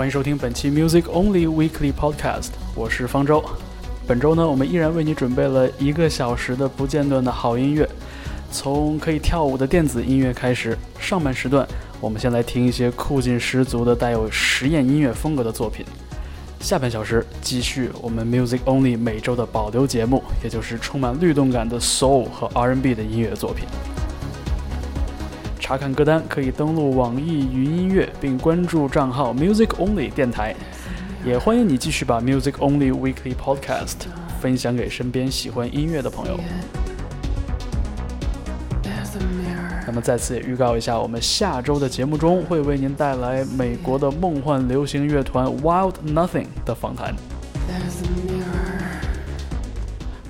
欢迎收听本期 Music Only Weekly Podcast，我是方舟。本周呢，我们依然为你准备了一个小时的不间断的好音乐，从可以跳舞的电子音乐开始。上半时段，我们先来听一些酷劲十足的带有实验音乐风格的作品。下半小时继续我们 Music Only 每周的保留节目，也就是充满律动感的 Soul 和 R&B 的音乐作品。查看歌单可以登录网易云音乐，并关注账号 Music Only 电台。也欢迎你继续把 Music Only Weekly Podcast 分享给身边喜欢音乐的朋友。那么在此也预告一下，我们下周的节目中会为您带来美国的梦幻流行乐团 Wild Nothing 的访谈。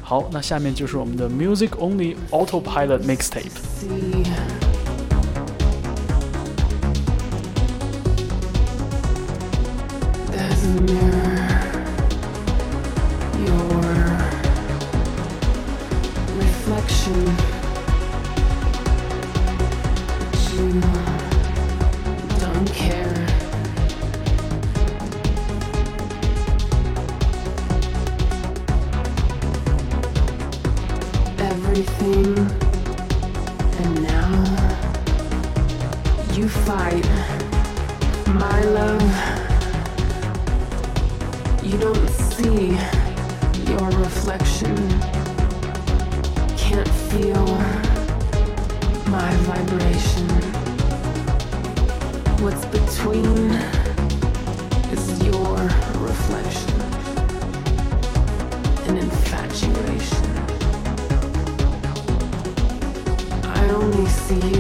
好，那下面就是我们的 Music Only Autopilot Mixtape。now. see you.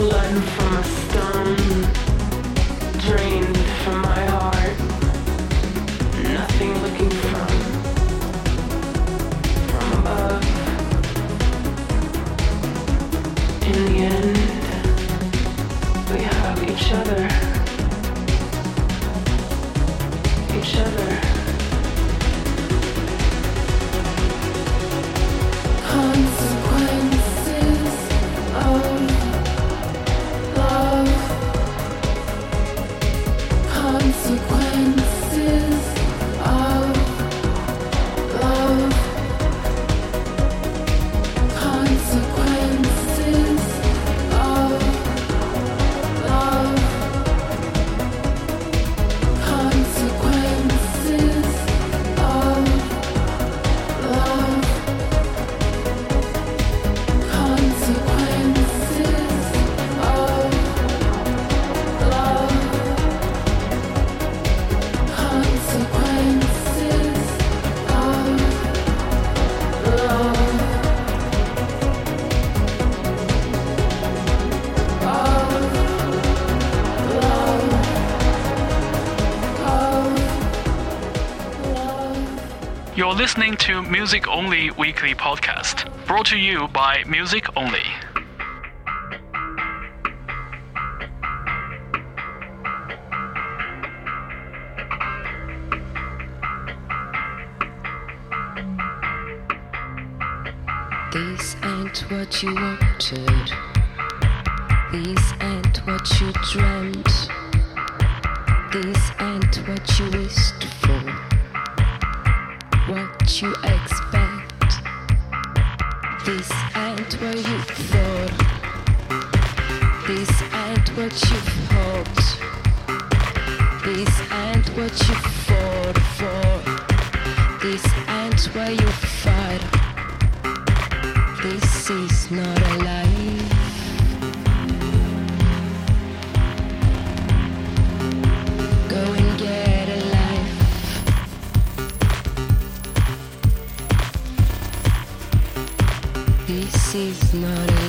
blood from a stone drained listening to Music Only Weekly Podcast, brought to you by Music Only. This ain't what you wanted. This ain't what you dreamt. This ain't what you wished what you expect. This ain't what you thought. This ain't what you hoped. This ain't what you fought for. This ain't where you fight. This is not a lie. not a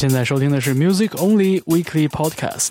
现在收听的是 Music Only Weekly Podcast。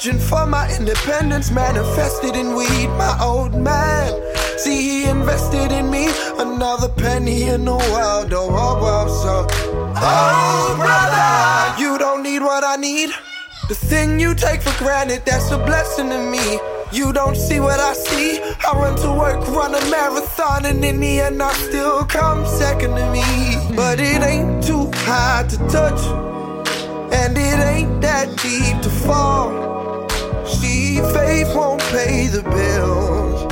Searching for my independence, manifested in weed. My old man, see, he invested in me. Another penny in the world, oh, oh, oh, so. Oh, brother, you don't need what I need. The thing you take for granted, that's a blessing to me. You don't see what I see. I run to work, run a marathon, and in the end, I still come second to me. But it ain't too high to touch, and it ain't that deep to fall. Faith won't pay the bills,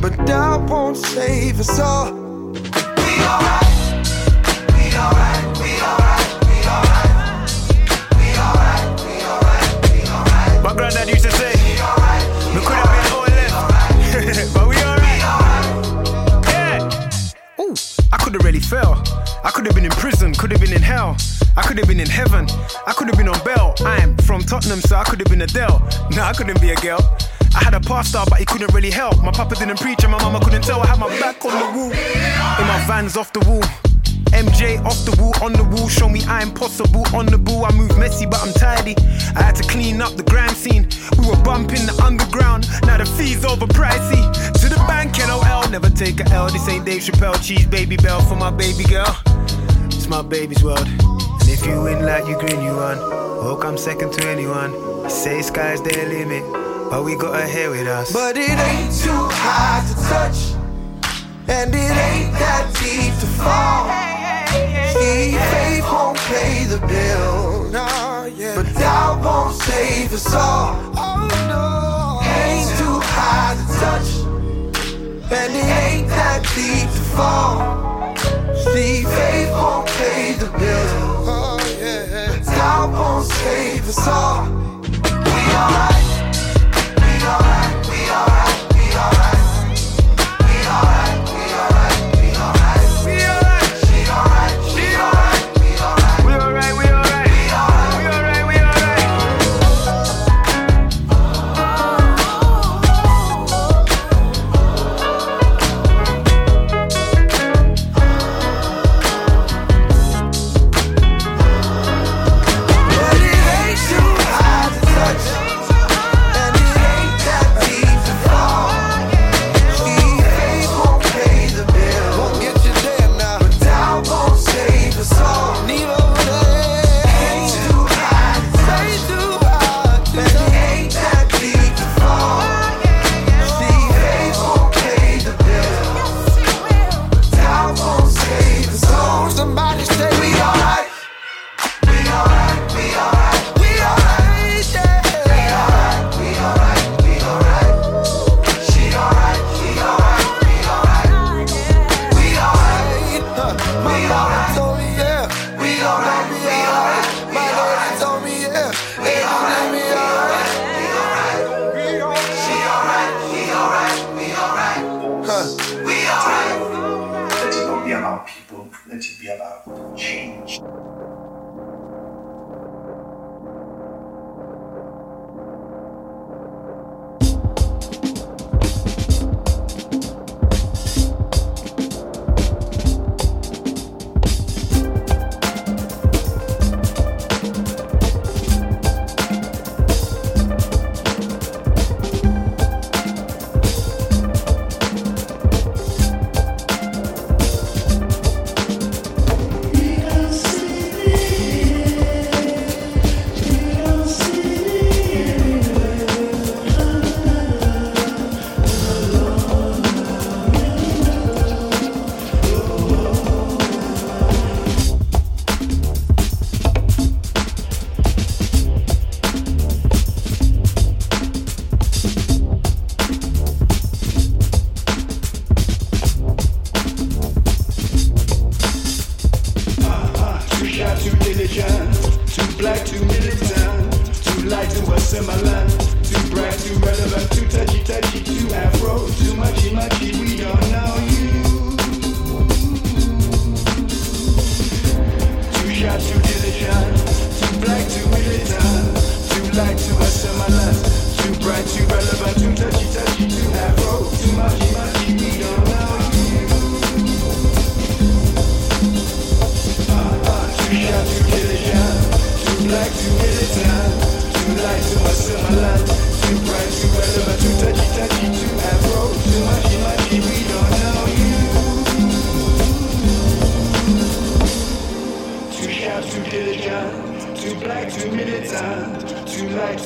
but doubt won't save us all. We alright. We alright. We alright. We alright. We alright. We alright. We alright. My granddad used to say, we could have been all but we alright. Yeah. Ooh, I could have really fell. I could have been in prison, could have been in hell. I could have been in heaven. I could have been on bail. I'm from Tottenham, so I could have been Adele. No, I couldn't be a girl. I had a pastor, but he couldn't really help. My papa didn't preach, and my mama couldn't tell. I had my back on the wall. In my vans off the wall. MJ off the wall, on the wall, show me I'm possible. On the ball, I move messy, but I'm tidy. I had to clean up the grime scene. We were bumping the underground, now the fees over pricey. To the bank, LOL, never take a L. This ain't Dave Chappelle, cheese Babybel for my baby girl. It's my baby's world. If you win like you green, you won. Hope I'm second to anyone. Say sky's the limit, but we got her here with us. But it ain't too high to touch, and it ain't that deep to fall. See, faith won't pay the bill, but doubt won't save us all. Oh ain't too high to touch, and it ain't that deep to fall. See, faith won't pay the bill, doubt won't save us all. We alright.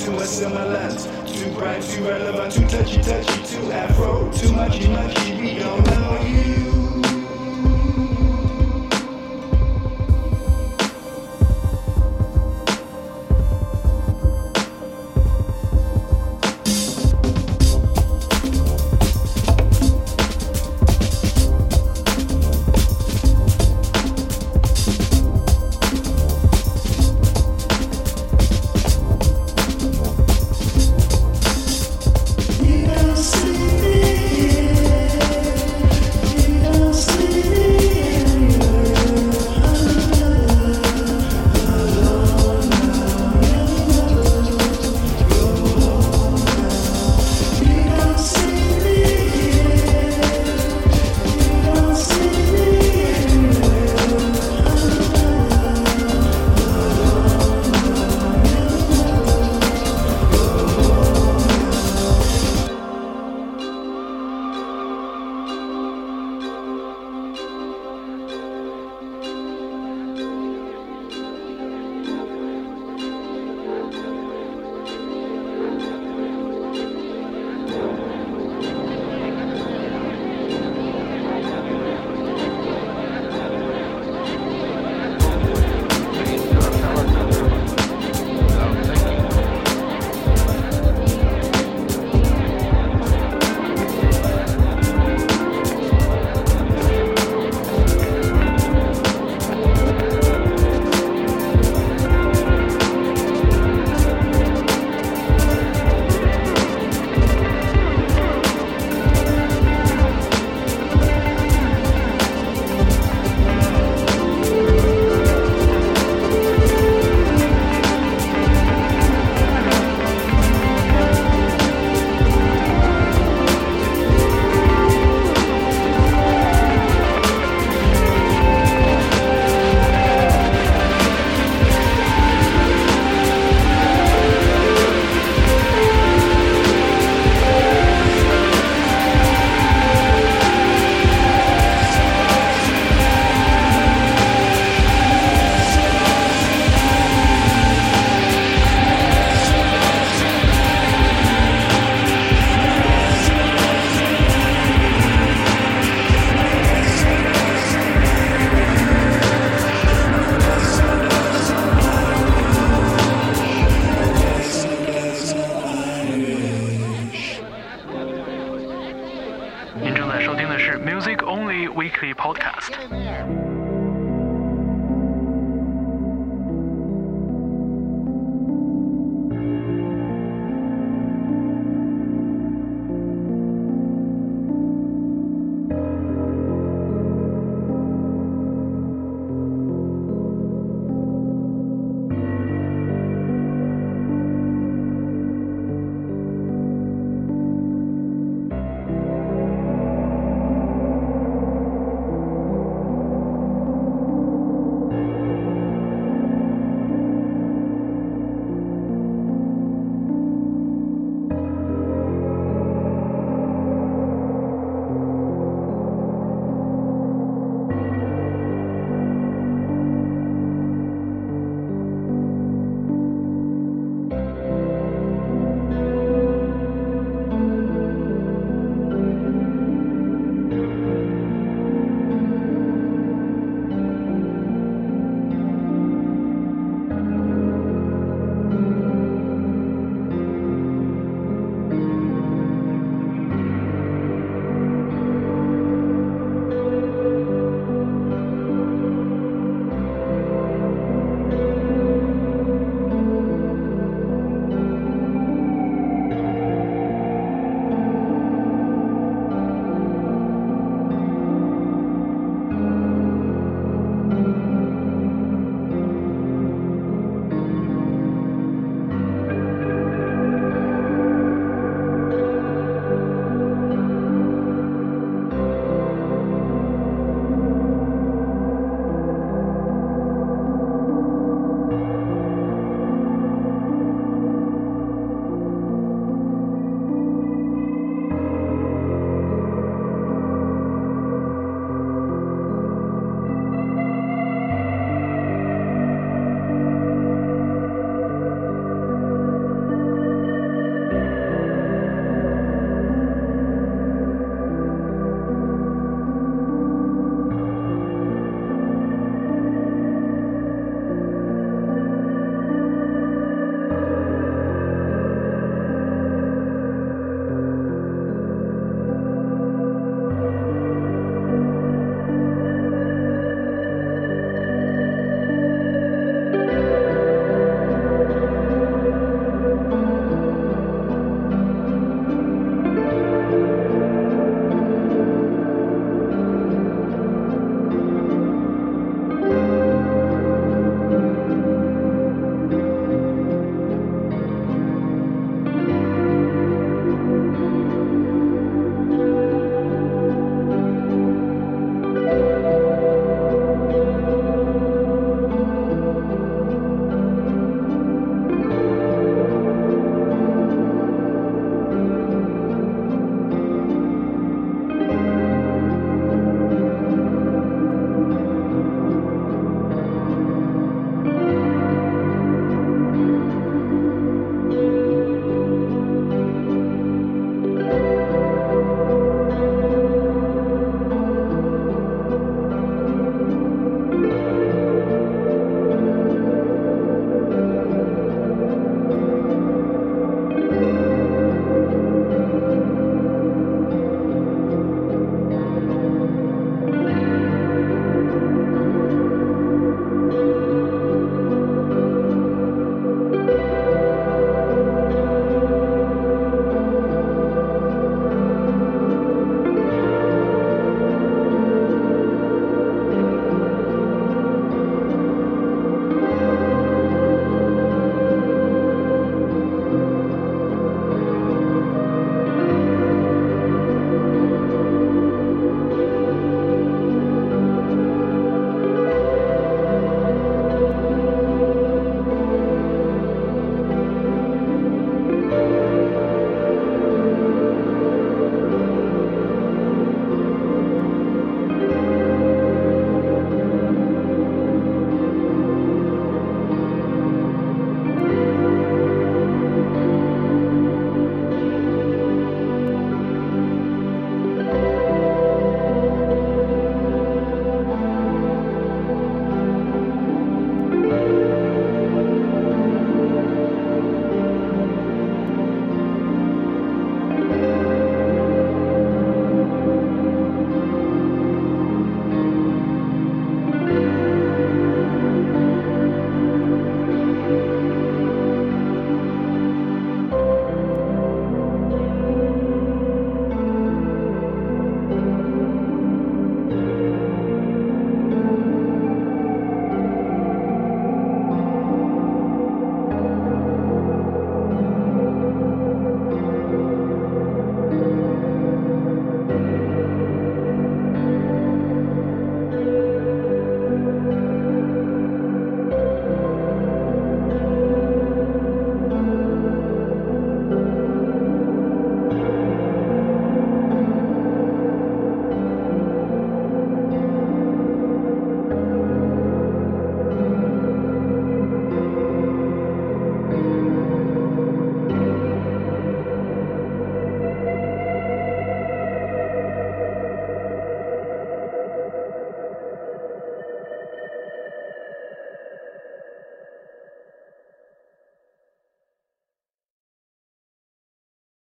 Too light, too bright, too relevant, too touchy, touchy, too afro, too muchy, muchy, we don't know you.